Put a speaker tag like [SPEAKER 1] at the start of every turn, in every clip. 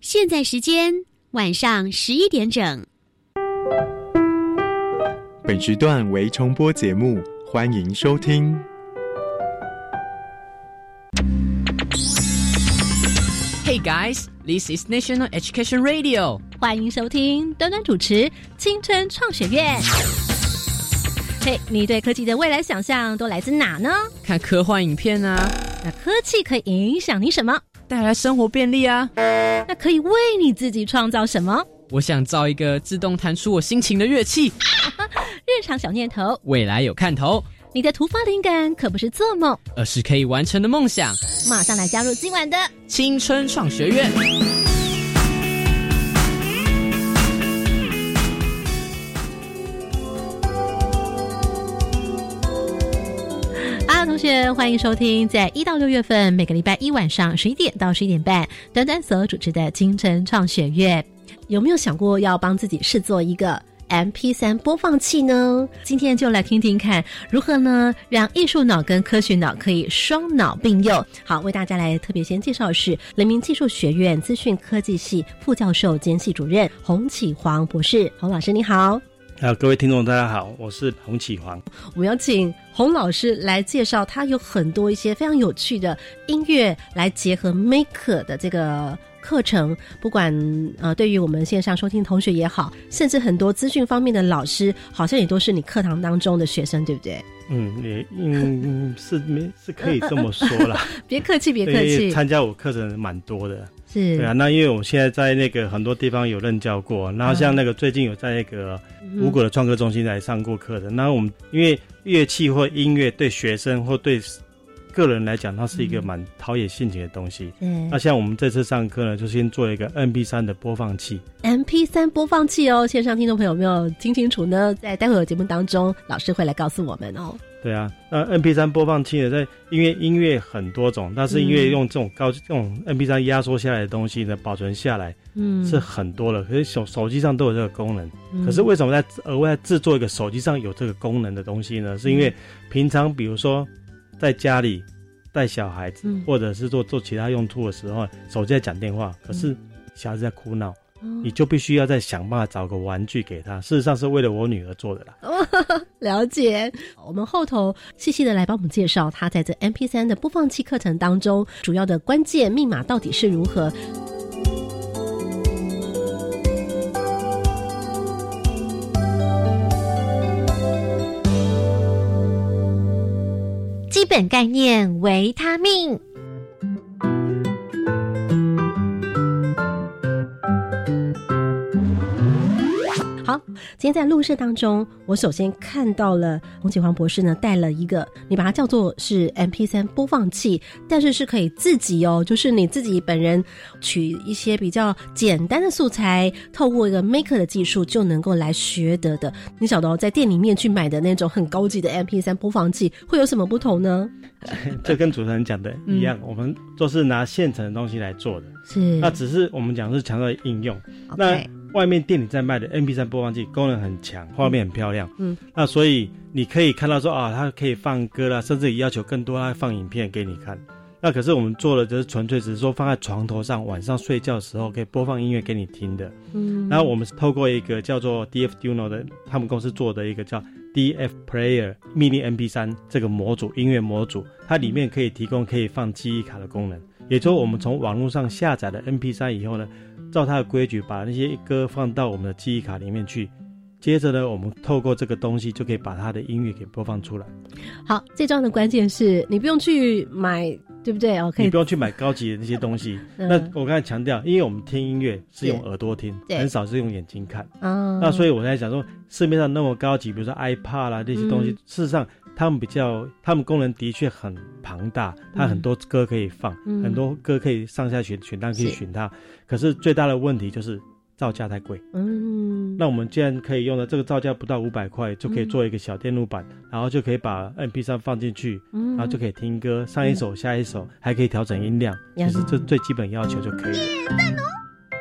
[SPEAKER 1] 现在时间晚上十一点整。
[SPEAKER 2] 本时段为重播节目，欢迎收听。
[SPEAKER 3] Hey guys, this is National Education Radio。
[SPEAKER 4] 欢迎收听端端主持青春创学院。嘿，你对科技的未来想象都来自哪呢？
[SPEAKER 3] 看科幻影片啊。
[SPEAKER 4] 那科技可以影响你什么？
[SPEAKER 3] 带来生活便利啊。
[SPEAKER 4] 那可以为你自己创造什么？
[SPEAKER 3] 我想造一个自动弹出我心情的乐器。
[SPEAKER 4] 日常小念头，
[SPEAKER 3] 未来有看头。
[SPEAKER 4] 你的突发灵感可不是做梦，
[SPEAKER 3] 而是可以完成的梦想。
[SPEAKER 4] 马上来加入今晚的
[SPEAKER 3] 青春创学院。
[SPEAKER 4] 啊，同学，欢迎收听在一到六月份每个礼拜一晚上十一点到十一点半，端端所主持的青春创学院。有没有想过要帮自己试做一个？M P 三播放器呢？今天就来听听看，如何呢让艺术脑跟科学脑可以双脑并用？好，为大家来特别先介绍是人民技术学院资讯科技系副教授兼系主任洪启煌博士。洪老师你好，
[SPEAKER 5] 好，各位听众大家好，我是洪启煌。
[SPEAKER 4] 我们要请洪老师来介绍，他有很多一些非常有趣的音乐来结合 Maker 的这个。课程不管呃，对于我们线上收听同学也好，甚至很多资讯方面的老师，好像也都是你课堂当中的学生，对不对？
[SPEAKER 5] 嗯，也嗯是没是可以这么说啦。
[SPEAKER 4] 别客气，别客气。
[SPEAKER 5] 参加我课程蛮多的，
[SPEAKER 4] 是。
[SPEAKER 5] 对啊，那因为我现在在那个很多地方有任教过，然后像那个最近有在那个五谷的创客中心来上过课的。那我们因为乐器或音乐对学生或对。个人来讲，它是一个蛮陶冶性情的东西。嗯，那像我们这次上课呢，就先做一个 M P 三的播放器。
[SPEAKER 4] M P 三播放器哦，线上听众朋友有没有听清楚呢？在待会儿节目当中，老师会来告诉我们哦。
[SPEAKER 5] 对啊，那 M P 三播放器呢，在因为音乐很多种，但是因为用这种高这种 M P 三压缩下来的东西呢，保存下来，嗯，是很多了。可是手手机上都有这个功能，可是为什么在额外制作一个手机上有这个功能的东西呢？是因为平常比如说。在家里带小孩子，或者是做做其他用途的时候，手机在讲电话，可是小孩子在哭闹，你就必须要再想办法找个玩具给他。事实上是为了我女儿做的啦。
[SPEAKER 4] 了解，我们后头细细的来帮我们介绍他在这 M P 三的播放器课程当中主要的关键密码到底是如何。基本概念：维他命。今天在录制当中，我首先看到了洪启煌博士呢带了一个，你把它叫做是 M P 三播放器，但是是可以自己哦，就是你自己本人取一些比较简单的素材，透过一个 Maker 的技术就能够来学得的。你晓得哦，在店里面去买的那种很高级的 M P 三播放器会有什么不同呢？
[SPEAKER 5] 这跟主持人讲的一样，我们都是拿现成的东西来做的，
[SPEAKER 4] 是
[SPEAKER 5] 那只是我们讲是强调应用，那。外面店里在卖的 MP3 播放器功能很强，画面很漂亮。嗯，那所以你可以看到说啊，它可以放歌啦，甚至要求更多，它放影片给你看。那可是我们做的就是纯粹只是说放在床头上，晚上睡觉的时候可以播放音乐给你听的。嗯，然后我们是透过一个叫做 DFDuno 的他们公司做的一个叫 DF Player Mini MP3 这个模组音乐模组，它里面可以提供可以放记忆卡的功能。也就是我们从网络上下载了 MP3 以后呢。照它的规矩，把那些歌放到我们的记忆卡里面去。接着呢，我们透过这个东西，就可以把它的音乐给播放出来。
[SPEAKER 4] 好，最重要的关键是你不用去买，对不对？哦，可以。
[SPEAKER 5] 你不用去买高级的那些东西。那我刚才强调，因为我们听音乐是用耳朵听，很少是用眼睛看。哦。那所以我在想说，市面上那么高级，比如说 iPad 啦这些东西，事实上。他们比较，他们功能的确很庞大，它很多歌可以放，很多歌可以上下选选单可以选它。可是最大的问题就是造价太贵。嗯，那我们既然可以用的这个造价不到五百块，就可以做一个小电路板，然后就可以把 M P 三放进去，然后就可以听歌，上一首下一首，还可以调整音量，其实这最基本要求就可以了。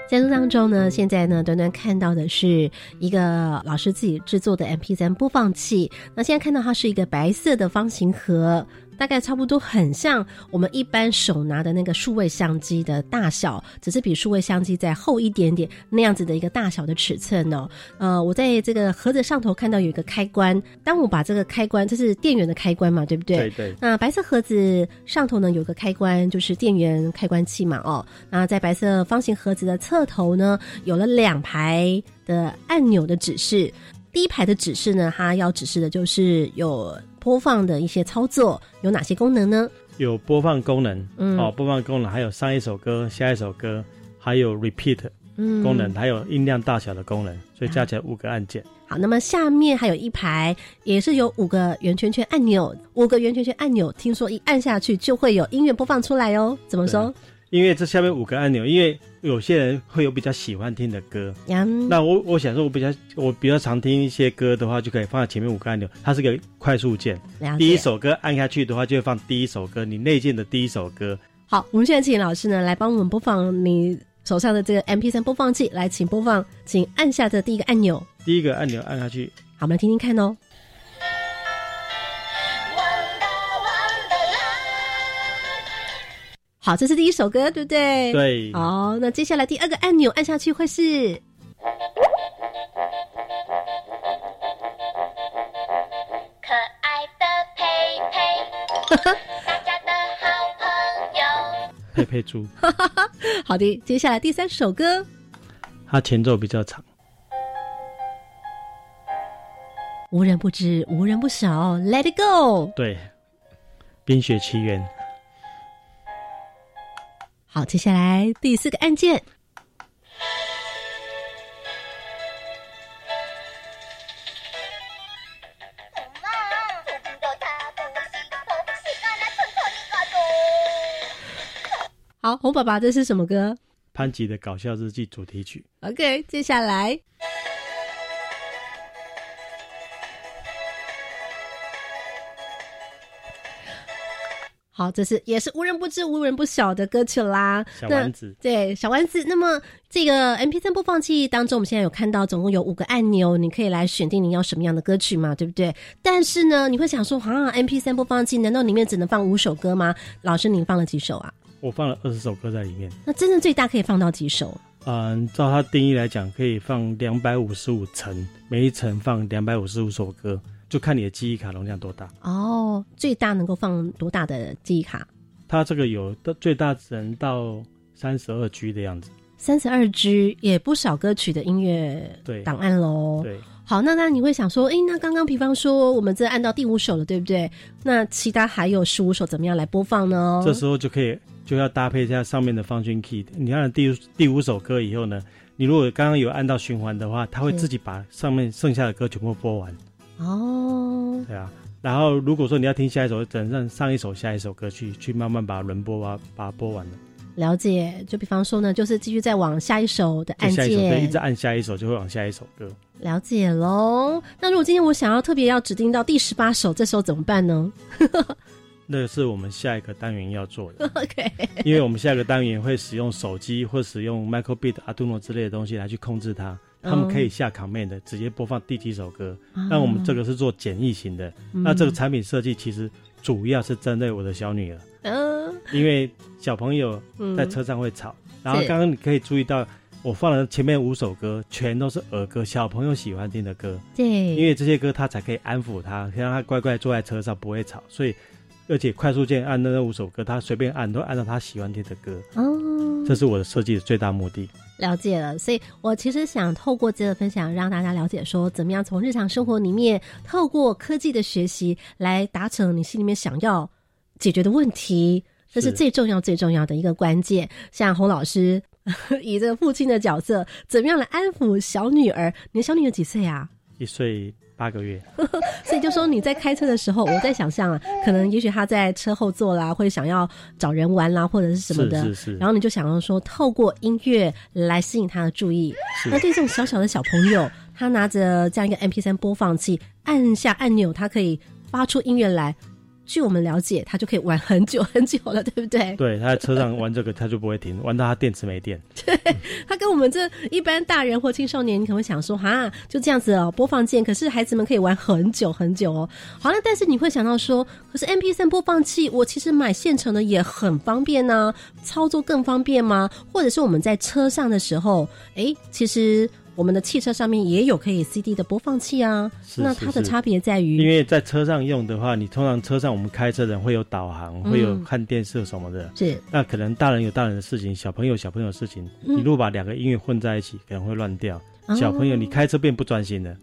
[SPEAKER 4] 在录当中呢，现在呢，端端看到的是一个老师自己制作的 M P 三播放器。那现在看到它是一个白色的方形盒，大概差不多很像我们一般手拿的那个数位相机的大小，只是比数位相机再厚一点点那样子的一个大小的尺寸哦。呃，我在这个盒子上头看到有一个开关，当我把这个开关，这是电源的开关嘛，对不对？
[SPEAKER 5] 对对。
[SPEAKER 4] 那白色盒子上头呢有个开关，就是电源开关器嘛，哦。那在白色方形盒子的侧头呢，有了两排的按钮的指示。第一排的指示呢，它要指示的就是有播放的一些操作，有哪些功能呢？
[SPEAKER 5] 有播放功能，嗯，哦，播放功能还有上一首歌、下一首歌，还有 repeat 功能，还有音量大小的功能，所以加起来五个按键。
[SPEAKER 4] 好，那么下面还有一排，也是有五个圆圈圈按钮，五个圆圈圈按钮，听说一按下去就会有音乐播放出来哦。怎么说？
[SPEAKER 5] 因为这下面五个按钮，因为有些人会有比较喜欢听的歌，那我我想说，我比较我比较常听一些歌的话，就可以放在前面五个按钮，它是个快速键。第一首歌按下去的话，就会放第一首歌，你内建的第一首歌。
[SPEAKER 4] 好，我们现在请老师呢来帮我们播放你手上的这个 M P 三播放器，来，请播放，请按下这第一个按钮。
[SPEAKER 5] 第一个按钮按下去，
[SPEAKER 4] 好，我们来听听看哦。好，这是第一首歌，对不对？
[SPEAKER 5] 对。
[SPEAKER 4] 好，那接下来第二个按钮按下去会是
[SPEAKER 6] 可爱的佩佩，大家的好朋友。
[SPEAKER 5] 佩佩猪。
[SPEAKER 4] 好的，接下来第三首歌，
[SPEAKER 5] 它前奏比较长。
[SPEAKER 4] 无人不知，无人不晓，Let it go。
[SPEAKER 5] 对，《冰雪奇缘》。
[SPEAKER 4] 好，接下来第四个案件。好，红爸爸，这是什么歌？
[SPEAKER 5] 潘吉的搞笑日记主题曲。
[SPEAKER 4] OK，接下来。好，这是也是无人不知、无人不晓的歌曲啦。
[SPEAKER 5] 小丸子，
[SPEAKER 4] 对小丸子。那么这个 M P 三播放器当中，我们现在有看到总共有五个按钮，你可以来选定你要什么样的歌曲嘛，对不对？但是呢，你会想说，啊，M P 三播放器难道里面只能放五首歌吗？老师，您放了几首啊？
[SPEAKER 5] 我放了二十首歌在里面。
[SPEAKER 4] 那真正最大可以放到几首？
[SPEAKER 5] 嗯，照它定义来讲，可以放两百五十五层，每一层放两百五十五首歌。就看你的记忆卡容量多大
[SPEAKER 4] 哦，最大能够放多大的记忆卡？
[SPEAKER 5] 它这个有的最大只能到三十二 G 的样子，
[SPEAKER 4] 三十二 G 也不少歌曲的音乐档案喽。
[SPEAKER 5] 对，
[SPEAKER 4] 好，那那你会想说，哎，那刚刚比方说我们这按到第五首了，对不对？那其他还有十五首，怎么样来播放呢？
[SPEAKER 5] 这时候就可以就要搭配一下上面的方圈 key。你看第第五首歌以后呢，你如果刚刚有按到循环的话，它会自己把上面剩下的歌全部播完。
[SPEAKER 4] 哦，
[SPEAKER 5] 对啊，然后如果说你要听下一首，等上上一首下一首歌去去慢慢把它轮播啊，把它播完了。
[SPEAKER 4] 了解，就比方说呢，就是继续再往下一首的按键，
[SPEAKER 5] 对，一直按下一首就会往下一首歌。
[SPEAKER 4] 了解喽。那如果今天我想要特别要指定到第十八首，这时候怎么办呢？
[SPEAKER 5] 那是我们下一个单元要做的。
[SPEAKER 4] OK，
[SPEAKER 5] 因为我们下一个单元会使用手机或使用 Micro:bit、Arduino 之类的东西来去控制它。他们可以下 command 直接播放第几首歌，那我们这个是做简易型的。那这个产品设计其实主要是针对我的小女儿，嗯，因为小朋友在车上会吵。然后刚刚你可以注意到，我放了前面五首歌，全都是儿歌，小朋友喜欢听的歌。
[SPEAKER 4] 对，
[SPEAKER 5] 因为这些歌他才可以安抚他，让他乖乖坐在车上不会吵。所以，而且快速键按的那五首歌，他随便按都按照他喜欢听的歌。哦，这是我的设计的最大目的。
[SPEAKER 4] 了解了，所以我其实想透过这个分享，让大家了解说，怎么样从日常生活里面，透过科技的学习，来达成你心里面想要解决的问题，这是最重要、最重要的一个关键。像洪老师 以这个父亲的角色，怎么样来安抚小女儿？你的小女儿几岁啊？
[SPEAKER 5] 一岁。八个月，
[SPEAKER 4] 所以就说你在开车的时候，我在想象啊，可能也许他在车后座啦，会想要找人玩啦，或者是什么的，
[SPEAKER 5] 是是是。
[SPEAKER 4] 然后你就想要说，透过音乐来吸引他的注意。那对这种小小的小朋友，他拿着这样一个 M P 三播放器，按下按钮，他可以发出音乐来，据我们了解，它就可以玩很久很久了，对不对？
[SPEAKER 5] 对，他在车上玩这个，他就不会停，玩到他电池没电。
[SPEAKER 4] 他跟我们这一般大人或青少年，你可能会想说，哈，就这样子哦，播放键，可是孩子们可以玩很久很久哦。好了，但是你会想到说，可是 M P 三播放器，我其实买现成的也很方便呢、操作更方便吗？或者是我们在车上的时候，哎，其实我们的汽车上面也有可以 C D 的播放器啊。那它的差别在于因，
[SPEAKER 5] 为在车上用的话，你通常车上我们开车的人会有导航，会有看电视什么的。
[SPEAKER 4] 是
[SPEAKER 5] 那可能大人有大人的事情，小朋友有小朋友的事情。你如果把两个音乐混在一起，可能会乱掉。小朋友，你开车变不专心了。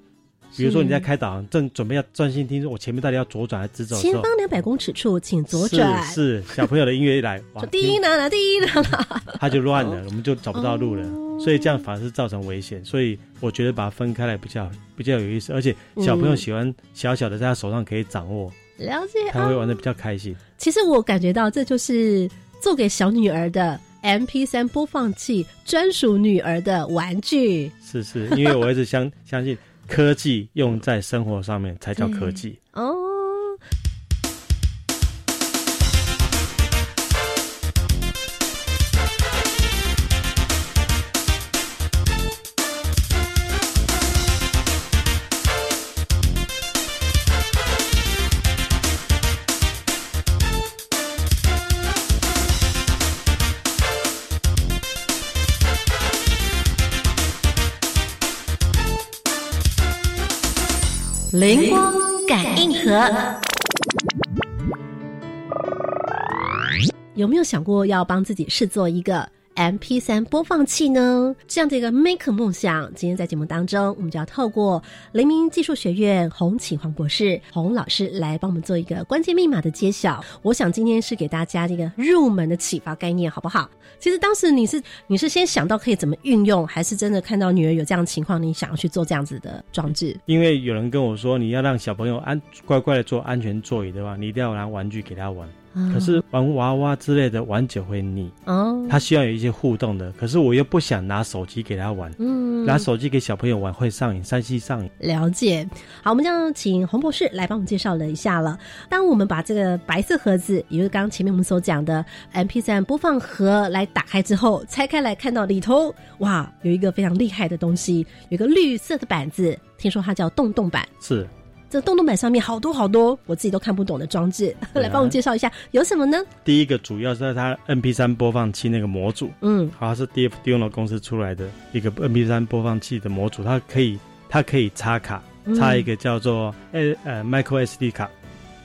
[SPEAKER 5] 比如说你在开导航，正准备要专心听，我前面到底要左转还是直走
[SPEAKER 4] 前方两百公尺处，请左转。
[SPEAKER 5] 是是，小朋友的音乐一来，哇
[SPEAKER 4] 说，第一呢呢，第一呢呢，
[SPEAKER 5] 他就乱了，我们就找不到路了。所以这样反而是造成危险。所以我觉得把它分开来比较比较有意思，而且小朋友喜欢小小的在他手上可以掌握，
[SPEAKER 4] 了解
[SPEAKER 5] 他会玩的比较开心。
[SPEAKER 4] 其实我感觉到这就是做给小女儿的 M P 三播放器，专属女儿的玩具。
[SPEAKER 5] 是是，因为我一直相相信科技用在生活上面才叫科技。
[SPEAKER 4] 哦。
[SPEAKER 1] 灵光感应盒。
[SPEAKER 4] 有没有想过要帮自己试做一个 M P 三播放器呢？这样的一个 make 梦想，今天在节目当中，我们就要透过雷明技术学院洪启煌博士洪老师来帮我们做一个关键密码的揭晓。我想今天是给大家这个入门的启发概念，好不好？其实当时你是你是先想到可以怎么运用，还是真的看到女儿有这样的情况，你想要去做这样子的装置？
[SPEAKER 5] 因为有人跟我说，你要让小朋友安乖乖的坐安全座椅的话，你一定要拿玩具给他玩。可是玩娃娃之类的玩久会腻，
[SPEAKER 4] 哦，
[SPEAKER 5] 他需要有一些互动的。可是我又不想拿手机给他玩，
[SPEAKER 4] 嗯
[SPEAKER 5] 拿手机给小朋友玩会上瘾，山西上瘾。
[SPEAKER 4] 了解，好，我们这样请洪博士来帮我们介绍了一下了。当我们把这个白色盒子，也就是刚刚前面我们所讲的 M P 3播放盒来打开之后，拆开来看到里头，哇，有一个非常厉害的东西，有一个绿色的板子，听说它叫洞洞板。
[SPEAKER 5] 是
[SPEAKER 4] 这洞洞板上面好多好多我自己都看不懂的装置，来帮我们介绍一下有什么呢？
[SPEAKER 5] 第一个主要是在它 MP 三播放器那个模组，
[SPEAKER 4] 嗯，
[SPEAKER 5] 好，它是 D F Duno 公司出来的一个 MP 三播放器的模组，它可以它可以插卡，插一个叫做呃呃 Micro SD 卡。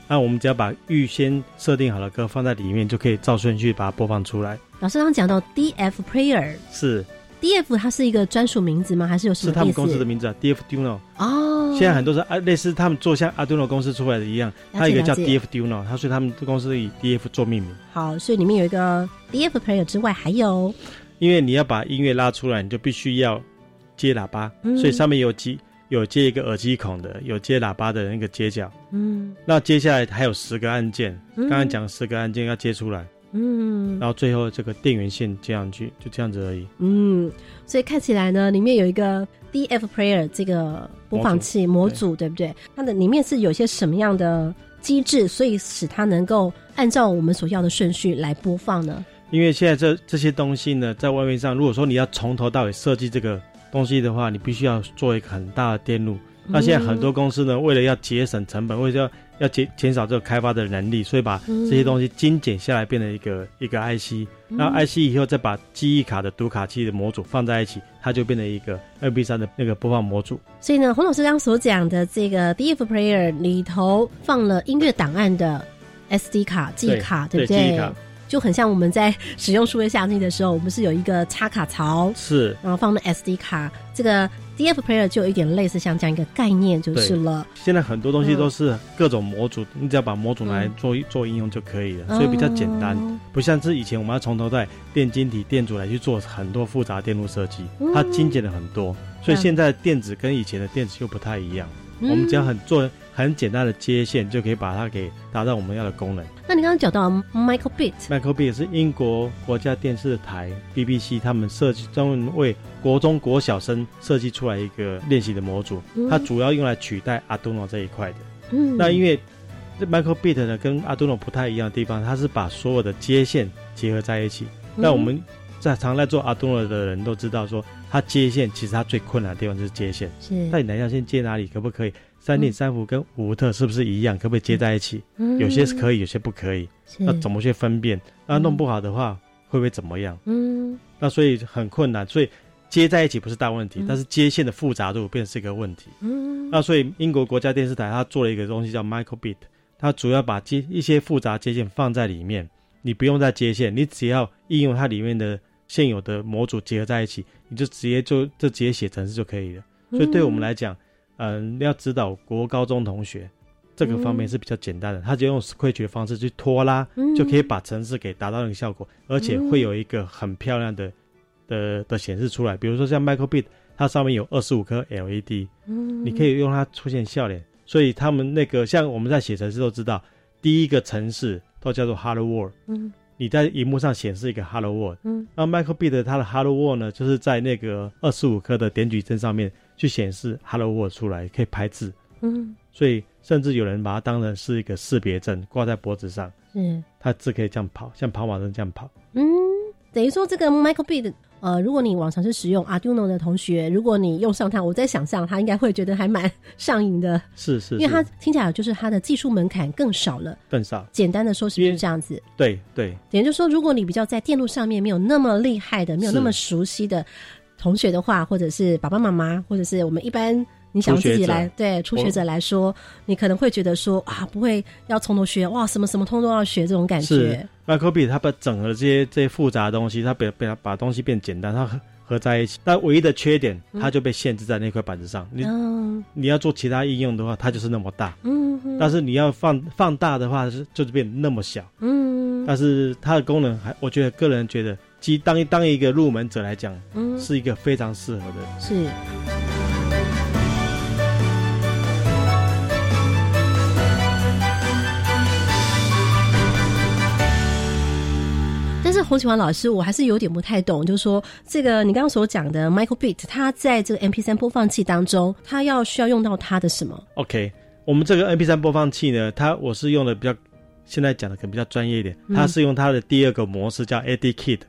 [SPEAKER 5] 那我们只要把预先设定好的歌放在里面，就可以照顺序把它播放出来。
[SPEAKER 4] 老师刚刚讲到 D F Player。
[SPEAKER 5] 是
[SPEAKER 4] D F 它是一个专属名字吗？还是有什么？
[SPEAKER 5] 是他们公司的名字啊，D F Duno。
[SPEAKER 4] 哦。
[SPEAKER 5] 现在很多是啊，类似他们做像 Arduino 公司出来的一样，它有一个叫 D F Duno，它所以他们公司以 D F 做命名。
[SPEAKER 4] 好，所以里面有一个 D F Player 之外，还有
[SPEAKER 5] 因为你要把音乐拉出来，你就必须要接喇叭，
[SPEAKER 4] 嗯
[SPEAKER 5] 所以上面有几有接一个耳机孔的，有接喇叭的那个接角。
[SPEAKER 4] 嗯
[SPEAKER 5] 那接下来还有十个按键，
[SPEAKER 4] 嗯
[SPEAKER 5] 刚刚讲十个按键要接出来，
[SPEAKER 4] 嗯
[SPEAKER 5] 然后最后这个电源线接上去，就这样子而已。
[SPEAKER 4] 嗯，所以看起来呢，里面有一个 D F Player 这个播放器模组，对不对？它的里面是有些什么样的机制，所以使它能够按照我们所要的顺序来播放呢？
[SPEAKER 5] 因为现在这这些东西呢，在外面上，如果说你要从头到尾设计这个东西的话，你必须要做一个很大的电路。那现在很多公司呢，为了要节省成本，为了要要减减少这个开发的能力，所以把这些东西精简下来，变成一个一个 IC。然后 IC 以后再把记忆卡的读卡器的模组放在一起，它就变成一个 MP 3的那个播放模组。
[SPEAKER 4] 所以呢，洪老师刚刚所讲的这个 D F Player 里头放了音乐档案的 SD 卡、记忆卡，不对？
[SPEAKER 5] 对记忆卡
[SPEAKER 4] 就很像我们在使用数位相机的时候，我们是有一个插卡槽，
[SPEAKER 5] 是
[SPEAKER 4] 然后放的 SD 卡。这个 D F Player 就有一点类似像这样一个概念就是了。
[SPEAKER 5] 现在很多东西都是各种模组，你只要把模组拿来做、做应用就可以了，所以比较简单。
[SPEAKER 4] 哦
[SPEAKER 5] 不像是以前我们要从头在电晶体、电阻来去做很多复杂电路设计，
[SPEAKER 4] 嗯
[SPEAKER 5] 它精简了很多。所以现在的电子跟以前的电子又不太一样，
[SPEAKER 4] 嗯
[SPEAKER 5] 我们只要很做很简单的接线，就可以把它给达到我们要的功能。
[SPEAKER 4] 那你刚刚讲到 Michael
[SPEAKER 5] Bit，Michael Bit 是英国国家电视台 BBC 他们设计专门为国中国小生设计出来一个练习的模组，
[SPEAKER 4] 嗯
[SPEAKER 5] 它主要用来取代 Arduino 这一块的。
[SPEAKER 4] 嗯
[SPEAKER 5] 那因为这 Michael Bit 呢跟 Arduino 不太一样的地方，它是把所有的接线结合在一起。那我们在常在做 Arduino 的人都知道说，它接线其实它最困难的地方就是接线。
[SPEAKER 4] 是
[SPEAKER 5] 那你哪条线接哪里，可不可以？三点三伏跟五伏特是不是一样？可不可以接在一起？
[SPEAKER 4] 嗯
[SPEAKER 5] 有些是可以，有些不可以。那怎么去分辨？那弄不好的话，会不会怎么样？
[SPEAKER 4] 嗯
[SPEAKER 5] 那所以很困难。所以接在一起不是大问题，
[SPEAKER 4] 嗯
[SPEAKER 5] 但是接线的复杂度变成是一个问题。
[SPEAKER 4] 嗯
[SPEAKER 5] 那所以英国国家电视台它做了一个东西叫 Microbit，它主要把接一些复杂接线放在里面，你不用再接线，你只要应用它里面的现有的模组结合在一起，你就直接就就直接写程式就可以了。所以对我们来讲，嗯，要指导国高中同学这个方面是比较简单的，他就用 Scratch 的方式去拖拉，
[SPEAKER 4] 嗯
[SPEAKER 5] 就可以把程式给达到那个效果，而且会有一个很漂亮的的的显示出来。比如说像 Microbit，它上面有二十五颗 LED，
[SPEAKER 4] 嗯
[SPEAKER 5] 你可以用它出现笑脸。所以他们那个像我们在写程式都知道，第一个程式都叫做 Hello World。
[SPEAKER 4] 嗯
[SPEAKER 5] 你在荧幕上显示一个 Hello World，
[SPEAKER 4] 嗯
[SPEAKER 5] 那 Microbit 它的 Hello World 呢，就是在那个二十五颗的点矩阵上面去显示 Hello World 出来，可以拍字。
[SPEAKER 4] 嗯
[SPEAKER 5] 所以甚至有人把它当成是一个识别证，挂在脖子上，
[SPEAKER 4] 嗯
[SPEAKER 5] 它字可以这样跑，像跑马灯这样跑。
[SPEAKER 4] 嗯，等于说这个 Microbit，呃，如果你往常是使用 Arduino 的同学，如果你用上它，我在想象他应该会觉得还蛮上瘾的，
[SPEAKER 5] 是是
[SPEAKER 4] 因为它
[SPEAKER 5] 是，
[SPEAKER 4] 听起来就是它的技术门槛更少了。
[SPEAKER 5] 更少。
[SPEAKER 4] 简单的说，是不是这样子？
[SPEAKER 5] 对对，
[SPEAKER 4] 也就是说，如果你比较在电路上面没有那么厉害的、没有那么熟悉的同学的话，或者是爸爸妈妈，或者是我们一般你想自己来对初学者来说，你可能会觉得说啊，不会要从头学哇，什么什么通都要学这种感觉
[SPEAKER 5] 是。Microbit 它把整合这些这些复杂的东西，他把把把东西变简单，他合合在一起。但唯一的缺点，它就被限制在那块板子上。你
[SPEAKER 4] 嗯
[SPEAKER 5] 你要做其他应用的话，它就是那么大。
[SPEAKER 4] 嗯嗯
[SPEAKER 5] 但是你要放放大的话，是就是变那么小。
[SPEAKER 4] 嗯
[SPEAKER 5] 但是它的功能还，我觉得个人觉得，其实当一当一个入门者来讲，
[SPEAKER 4] 嗯
[SPEAKER 5] 是一个非常适合的。
[SPEAKER 4] 是。但是洪启华老师，我还是有点不太懂，就是说这个你刚刚所讲的 Microbit，它在这个 MP 三播放器当中，它要需要用到它的什么
[SPEAKER 5] ？OK，我们这个 MP 三播放器呢，它我是用的比较，现在讲的可能比较专业一点，它是用它的第二个模式叫 AD Kit，、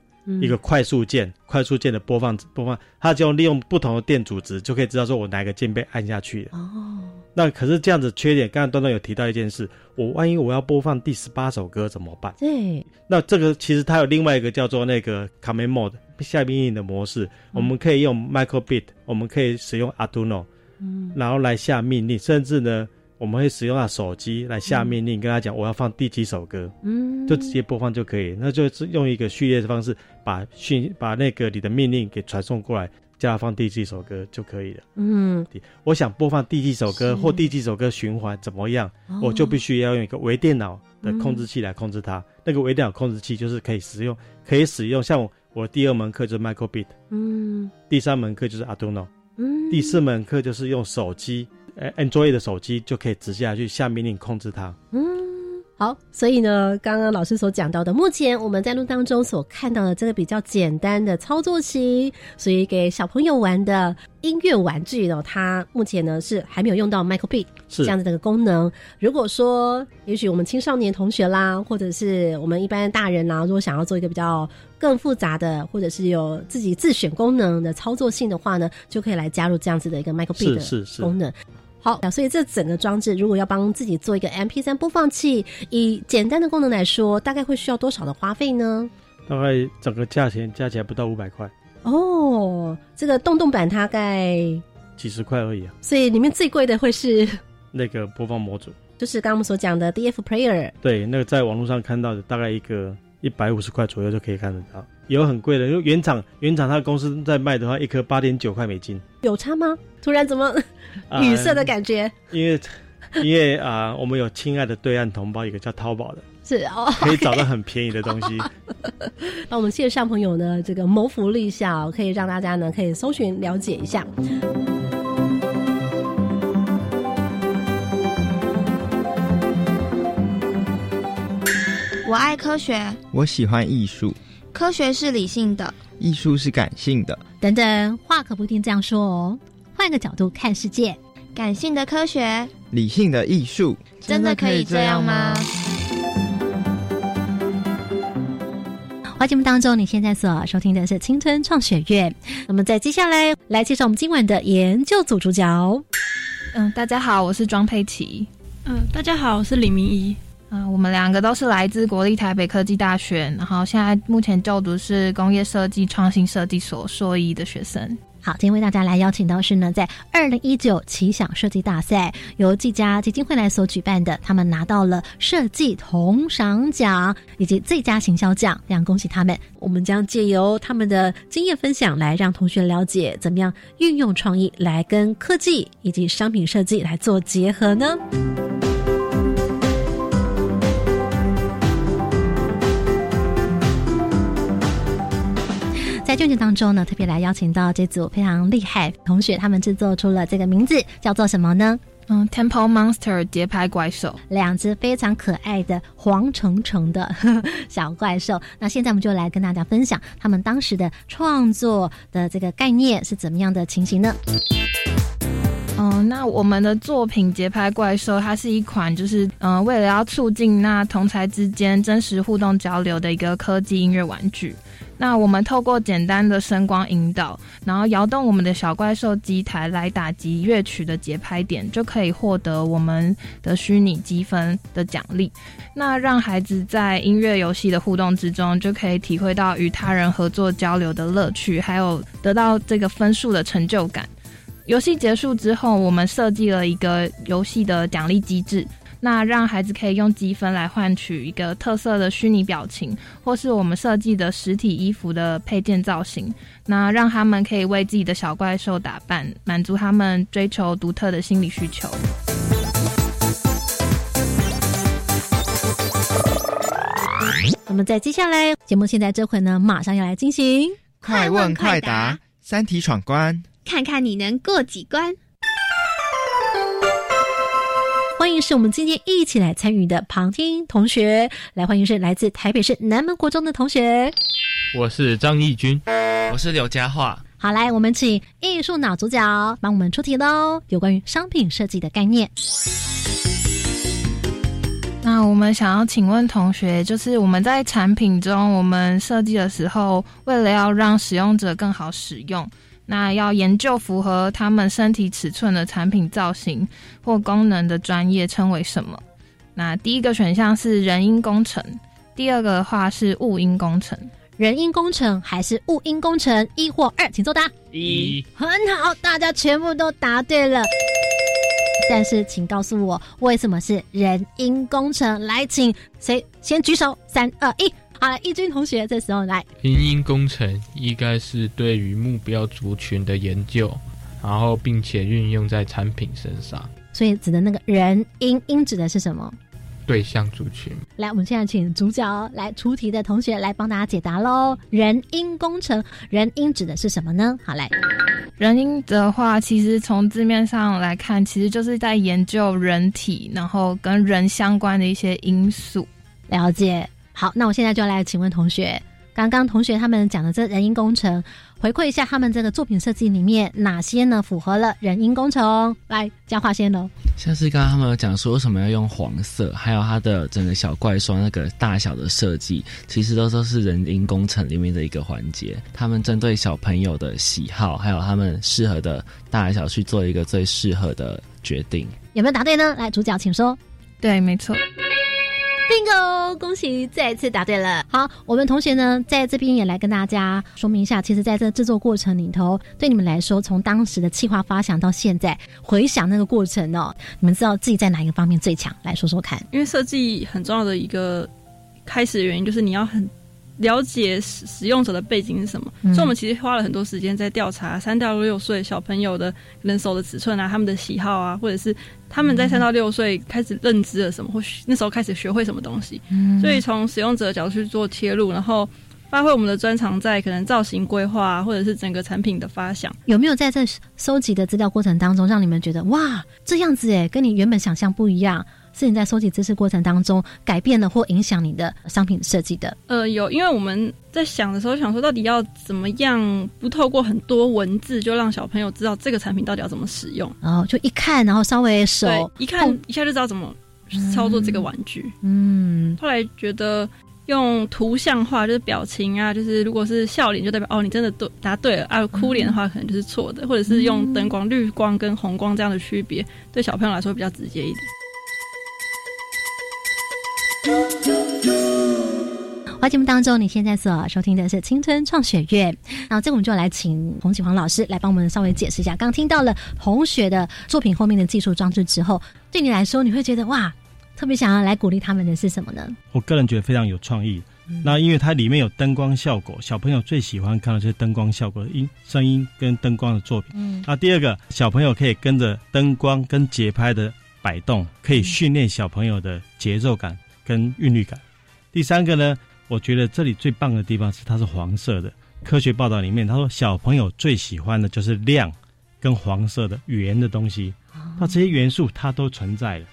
[SPEAKER 5] 一个快速键，快速键的播放播放，它就利用不同的电阻值，就可以知道说我哪个键被按下去了。
[SPEAKER 4] 哦，
[SPEAKER 5] 那可是这样子缺点，刚刚端端有提到一件事，我万一我要播放第十八首歌怎么办？
[SPEAKER 4] 对，
[SPEAKER 5] 那这个其实它有另外一个叫做那个 Command Mode 下命令的模式，我们可以用 Microbit，我们可以使用 Arduino，
[SPEAKER 4] 嗯。
[SPEAKER 5] 然后来下命令，甚至呢，我们会使用到手机来下命令，跟他讲我要放第几首歌，
[SPEAKER 4] 嗯，
[SPEAKER 5] 就直接播放就可以。那就是用一个序列的方式，把讯把那个你的命令给传送过来，叫他放第几首歌就可以了。
[SPEAKER 4] 嗯，
[SPEAKER 5] 我想播放第几首歌或第几首歌循环怎么样，
[SPEAKER 4] 哦
[SPEAKER 5] 我就必须要用一个微电脑的控制器来控制它。那个微电脑控制器就是可以使用，可以使用像我我第二门课就是 Microbit，
[SPEAKER 4] 嗯
[SPEAKER 5] 第三门课就是 Arduino，
[SPEAKER 4] 嗯，
[SPEAKER 5] 第四门课就是用手机，呃，Android 的手机就可以直下去下命令控制它。
[SPEAKER 4] 嗯，好，所以呢，刚刚老师所讲到的，目前我们在录当中所看到的这个比较简单的操作型，所以给小朋友玩的音乐玩具呢，它目前呢是还没有用到 Microbit
[SPEAKER 5] 是
[SPEAKER 4] 这样子的一个功能。如果说，也许我们青少年同学啦，或者是我们一般大人啦，如果想要做一个比较更复杂的，或者是有自己自选功能的操作性的话呢，就可以来加入这样子的一个 Microbit 的
[SPEAKER 5] 是是是
[SPEAKER 4] 功能。好，所以这整个装置如果要帮自己做一个 MP 3播放器，以简单的功能来说，大概会需要多少的花费呢？
[SPEAKER 5] 大概整个价钱加起来不到五百块，
[SPEAKER 4] 哦，这个洞洞板大概，
[SPEAKER 5] 几十块而已啊。
[SPEAKER 4] 所以里面最贵的会是，
[SPEAKER 5] 那个播放模组，
[SPEAKER 4] 就是刚刚我们所讲的 DF Player。
[SPEAKER 5] 对，那个在网络上看到的大概一个一百五十块左右就可以看得到。有很贵的，因为原厂原厂它公司在卖的话，一颗八点九块美金。
[SPEAKER 4] 有差吗？突然怎么
[SPEAKER 5] 啊
[SPEAKER 4] 语塞的感觉？
[SPEAKER 5] 因为因为啊、我们有亲爱的对岸同胞，一个叫淘宝的，
[SPEAKER 4] 是哦，
[SPEAKER 5] 可以找到很便宜的东西。
[SPEAKER 4] 那我们线上朋友呢，这个谋福利一下哦，可以让大家呢可以搜寻了解一下。
[SPEAKER 7] 我爱科学，
[SPEAKER 8] 我喜欢艺术，
[SPEAKER 7] 科学是理性的。
[SPEAKER 8] 艺术是感性的。
[SPEAKER 1] 等等，话可不一定这样说哦。换个角度看世界，
[SPEAKER 7] 感性的科学，
[SPEAKER 8] 理性的艺术，
[SPEAKER 7] 真的可以这样吗？
[SPEAKER 1] 欢节目当中，你现在所收听的是青春创学院。那么在接下来来介绍我们今晚的研究组主角。
[SPEAKER 9] 嗯，大家好，我是庄佩琪。
[SPEAKER 10] 嗯，大家好，我是李明仪。
[SPEAKER 9] 嗯，我们两个都是来自国立台北科技大学，然后现在目前就读是工业设计创新设计所硕一的学生。
[SPEAKER 1] 好，今天为大家来邀请到是呢，在二零一九奇想设计大赛由技嘉基金会来所举办的，他们拿到了设计铜赏奖以及最佳行销奖，非常恭喜他们。我们将借由他们的经验分享，来让同学了解怎么样运用创意来跟科技以及商品设计来做结合呢？在卷子当中呢，特别来邀请到这组非常厉害同学，他们制作出了这个名字叫做什么呢？
[SPEAKER 9] 嗯，Temple Monster 节拍怪兽，
[SPEAKER 1] 两只非常可爱的黄橙橙的 小怪兽。那现在我们就来跟大家分享他们当时的创作的这个概念是怎么样的情形呢？
[SPEAKER 9] 嗯，那我们的作品节拍怪兽，它是一款就是嗯，为了要促进那同才之间真实互动交流的一个科技音乐玩具。那我们透过简单的声光引导，然后摇动我们的小怪兽机台来打击乐曲的节拍点，就可以获得我们的虚拟积分的奖励。那让孩子在音乐游戏的互动之中，就可以体会到与他人合作交流的乐趣，还有得到这个分数的成就感。游戏结束之后，我们设计了一个游戏的奖励机制。那让孩子可以用积分来换取一个特色的虚拟表情，或是我们设计的实体衣服的配件造型。那让他们可以为自己的小怪兽打扮，满足他们追求独特的心理需求。
[SPEAKER 1] 那么在接下来节目，现在这回呢，马上要来进行
[SPEAKER 8] 快问快答三题闯关，
[SPEAKER 11] 看看你能过几关。
[SPEAKER 1] 欢迎是我们今天一起来参与的旁听同学，来欢迎是来自台北市南门国中的同学。
[SPEAKER 12] 我是张义军，
[SPEAKER 13] 我是刘佳桦。
[SPEAKER 1] 好，来我们请艺术脑主角帮我们出题喽，有关于商品设计的概念。
[SPEAKER 9] 那我们想要请问同学，就是我们在产品中，我们设计的时候，为了要让使用者更好使用。那要研究符合他们身体尺寸的产品造型或功能的专业称为什么？那第一个选项是人因工程，第二个的话是物因工程。
[SPEAKER 1] 人因工程还是物因工程？一或二，请作答。
[SPEAKER 12] 一，
[SPEAKER 1] 很好，大家全部都答对了。但是，请告诉我为什么是人因工程？来，请谁先举手？三二一。好了，义军同学，这时候来。
[SPEAKER 12] 因因工程应该是对于目标族群的研究，然后并且运用在产品身上。
[SPEAKER 1] 所以指的那个人因因指的是什么？
[SPEAKER 12] 对象族群。
[SPEAKER 1] 来，我们现在请主角来出题的同学来帮大家解答喽。人因工程，人因指的是什么呢？好来，
[SPEAKER 9] 人因的话，其实从字面上来看，其实就是在研究人体，然后跟人相关的一些因素。
[SPEAKER 1] 了解。好，那我现在就来请问同学，刚刚同学他们讲的这人因工程，回馈一下他们这个作品设计里面哪些呢符合了人因工程？来，嘉华先喽。
[SPEAKER 13] 像是刚刚他们有讲说为什么要用黄色，还有它的整个小怪兽那个大小的设计，其实都都是人因工程里面的一个环节。他们针对小朋友的喜好，还有他们适合的大小去做一个最适合的决定。
[SPEAKER 1] 有没有答对呢？来，主角请说。
[SPEAKER 9] 对，没错。
[SPEAKER 1] bingo！恭喜再次答对了。好，我们同学呢，在这边也来跟大家说明一下，其实在这制作过程里头，对你们来说，从当时的企划发想到现在，回想那个过程哦，你们知道自己在哪一个方面最强？来说说看。
[SPEAKER 10] 因为设计很重要的一个开始原因，就是你要很。了解使使用者的背景是什么，所以我们其实花了很多时间在调查三到六岁小朋友的人手的尺寸啊，他们的喜好啊，或者是他们在三到六岁开始认知了什么，或许那时候开始学会什么东西。所以从使用者的角度去做切入，然后发挥我们的专长在可能造型规划，或者是整个产品的发想。
[SPEAKER 1] 有没有在这收集的资料过程当中，让你们觉得哇，这样子诶，跟你原本想象不一样？是你在收集知识过程当中改变了或影响你的商品设计的？
[SPEAKER 10] 呃，有，因为我们在想的时候，想说到底要怎么样不透过很多文字就让小朋友知道这个产品到底要怎么使用，
[SPEAKER 1] 然后就一看，然后稍微手
[SPEAKER 10] 一看一下就知道怎么操作这个玩具。
[SPEAKER 1] 嗯，
[SPEAKER 10] 后来觉得。用图像化，就是表情啊，就是如果是笑脸，就代表哦，你真的对答对了啊；哭脸的话，可能就是错的，或者是用灯光、绿光跟红光这样的区别，对小朋友来说比较直接一点。
[SPEAKER 1] 花节目当中，你现在所收听的是青春创学院，然后这我们就来请洪启煌老师来帮我们稍微解释一下。刚听到了同学的作品后面的技术装置之后，对你来说，你会觉得哇？特别想要来鼓励他们的是什么呢？
[SPEAKER 5] 我个人觉得非常有创意。那因为它里面有灯光效果，小朋友最喜欢看的就是灯光效果、音、声音跟灯光的作品。嗯，那第二个，小朋友可以跟着灯光跟节拍的摆动，可以训练小朋友的节奏感跟韵律感。第三个呢，我觉得这里最棒的地方是它是黄色的。科学报道里面他说，小朋友最喜欢的就是亮跟黄色的圆的东西。它这些元素它都存在了，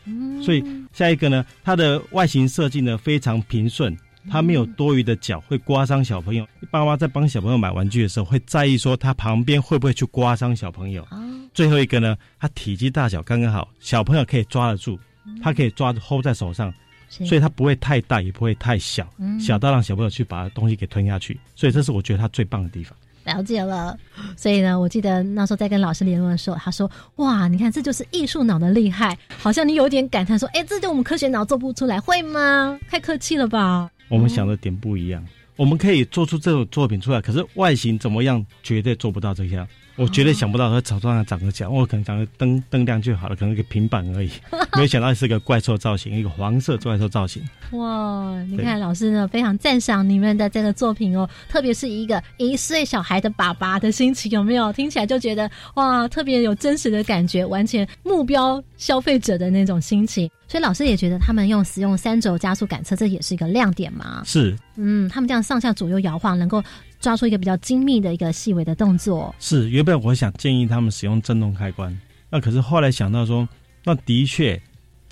[SPEAKER 5] 所以下一个呢，它的外形设计呢非常平顺，它没有多余的角会刮伤小朋友。爸妈在帮小朋友买玩具的时候，会在意说它旁边会不会去刮伤小朋友。最后一个呢，它体积大小刚刚好，小朋友可以抓得住，它可以抓着 hold 在手上，所以它不会太大，也不会太小，小到让小朋友去把东西给吞下去。所以这是我觉得它最棒的地方。
[SPEAKER 1] 了解了，所以呢，我记得那时候在跟老师联络的时候，他说：“哇，你看这就是艺术脑的厉害。”好像你有点感叹说：“哎，这就我们科学脑做不出来，会吗？”太客气了吧？
[SPEAKER 5] 我们想的点不一样，我们可以做出这种作品出来，可是外形怎么样，绝对做不到这样。我绝对想不到它草上长个脚，我可能长个灯灯亮就好了，可能一个平板而已。没有想到是个怪兽造型，一个黄色怪兽造型。
[SPEAKER 1] 哇，你看老师呢非常赞赏你们的这个作品哦，特别是一个一岁小孩的爸爸的心情有没有？听起来就觉得哇，特别有真实的感觉，完全目标消费者的那种心情。所以老师也觉得他们用使用三轴加速感测，这也是一个亮点嘛。
[SPEAKER 5] 是，
[SPEAKER 1] 嗯，他们这样上下左右摇晃，能够。抓出一个比较精密的一个细微的动作。
[SPEAKER 5] 是原本我想建议他们使用震动开关，那可是后来想到说，那的确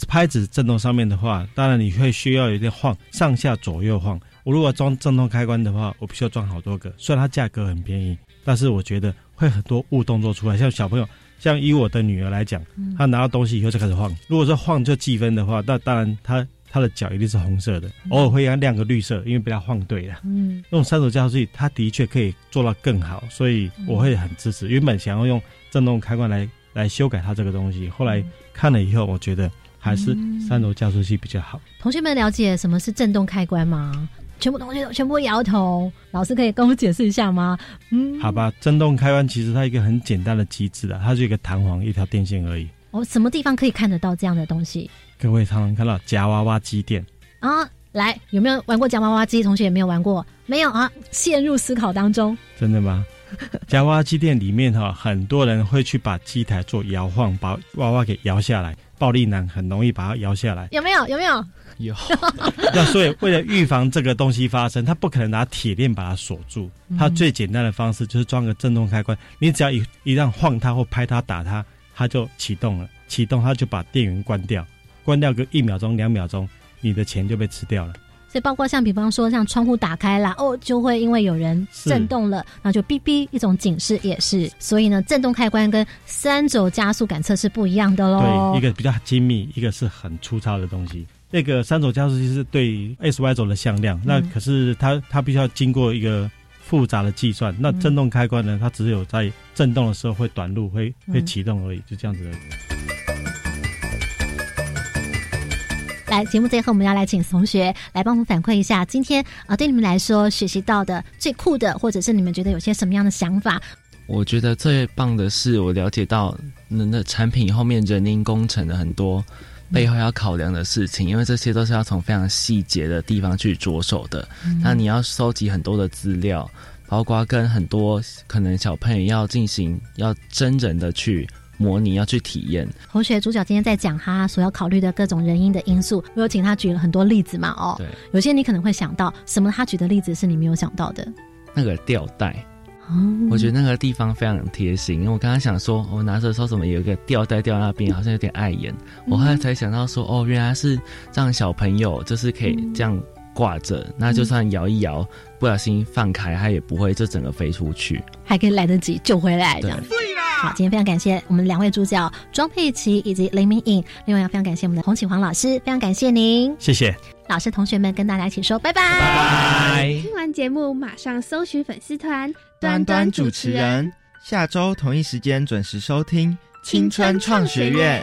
[SPEAKER 5] 拍子震动上面的话，当然你会需要有点晃，上下左右晃。我如果装震动开关的话，我必须要装好多个。虽然它价格很便宜，但是我觉得会很多误动作出来。像小朋友，像以我的女儿来讲，她拿到东西以后就开始晃。如果说晃就计分的话，那当然她。她的脚一定是红色的，偶尔会要亮个绿色，因为被她晃对了。嗯，用三轴加速器，它的确可以做到更好，所以我会很支持。原本想要用震动开关来来修改它这个东西，后来看了以后，我觉得还是三轴加速器比较好。
[SPEAKER 1] 同学们了解什么是震动开关吗？全部同学全部摇头。老师可以跟我解释一下吗？
[SPEAKER 5] 嗯，好吧，震动开关其实它一个很简单的机制啊，它是一个弹簧一条电线而已。
[SPEAKER 1] 哦，什么地方可以看得到这样的东西？
[SPEAKER 5] 各位常常看到夹娃娃机店
[SPEAKER 1] 啊，来有没有玩过夹娃娃机？同学有没有玩过？没有啊，陷入思考当中。
[SPEAKER 5] 真的吗？夹娃娃机店里面哈，很多人会去把机台做摇晃，把娃娃给摇下来。暴力男很容易把它摇下来。
[SPEAKER 1] 有没有？有没有？
[SPEAKER 13] 有。
[SPEAKER 5] 那所以为了预防这个东西发生，他不可能拿铁链把它锁住。他最简单的方式就是装个震动开关，你只要一一旦晃它或拍它打它，它就启动了。启动它就把电源关掉。关掉个一秒钟、两秒钟，你的钱就被吃掉了。
[SPEAKER 1] 所以，包括像比方说，像窗户打开了，哦，就会因为有人震动了，那就哔哔一种警示也是。所以呢，震动开关跟三轴加速感测是不一样的喽。
[SPEAKER 5] 对，一个比较精密，一个是很粗糙的东西。那个三轴加速器是对 S Y 轴的向量，那可是它它必须要经过一个复杂的计算。那震动开关呢，它只有在震动的时候会短路，会会启动而已，就这样子而已。
[SPEAKER 1] 来，节目最后我们要来请同学来帮我们反馈一下，今天啊，对你们来说学习到的最酷的，或者是你们觉得有些什么样的想法？
[SPEAKER 13] 我觉得最棒的是，我了解到那那产品后面人因工程的很多背后要考量的事情，因为这些都是要从非常细节的地方去着手的。那你要收集很多的资料，包括跟很多可能小朋友要进行要真人的去。模拟要去体验。
[SPEAKER 1] 同学，主角今天在讲他所要考虑的各种人因的因素，我有请他举了很多例子嘛？哦，
[SPEAKER 13] 对，
[SPEAKER 1] 有些你可能会想到什么？他举的例子是你没有想到的。
[SPEAKER 13] 那个吊带我觉得那个地方非常贴心，因为我刚刚想说，我拿着的时候怎么有一个吊带吊那边，好像有点碍眼。我后来才想到说，哦，原来是让小朋友就是可以这样挂着，那就算摇一摇，不小心放开，它也不会就整个飞出去，
[SPEAKER 1] 还可以来得及救回来这样。好，今天非常感谢我们两位主角庄佩琪以及林明颖，另外要非常感谢我们的洪启煌老师，非常感谢您，
[SPEAKER 5] 谢谢
[SPEAKER 1] 老师，同学们跟大家一起说拜拜。
[SPEAKER 5] 拜拜。
[SPEAKER 11] 听完节目马上搜寻粉丝团
[SPEAKER 8] 端端主持人，下周同一时间准时收听青春创学院。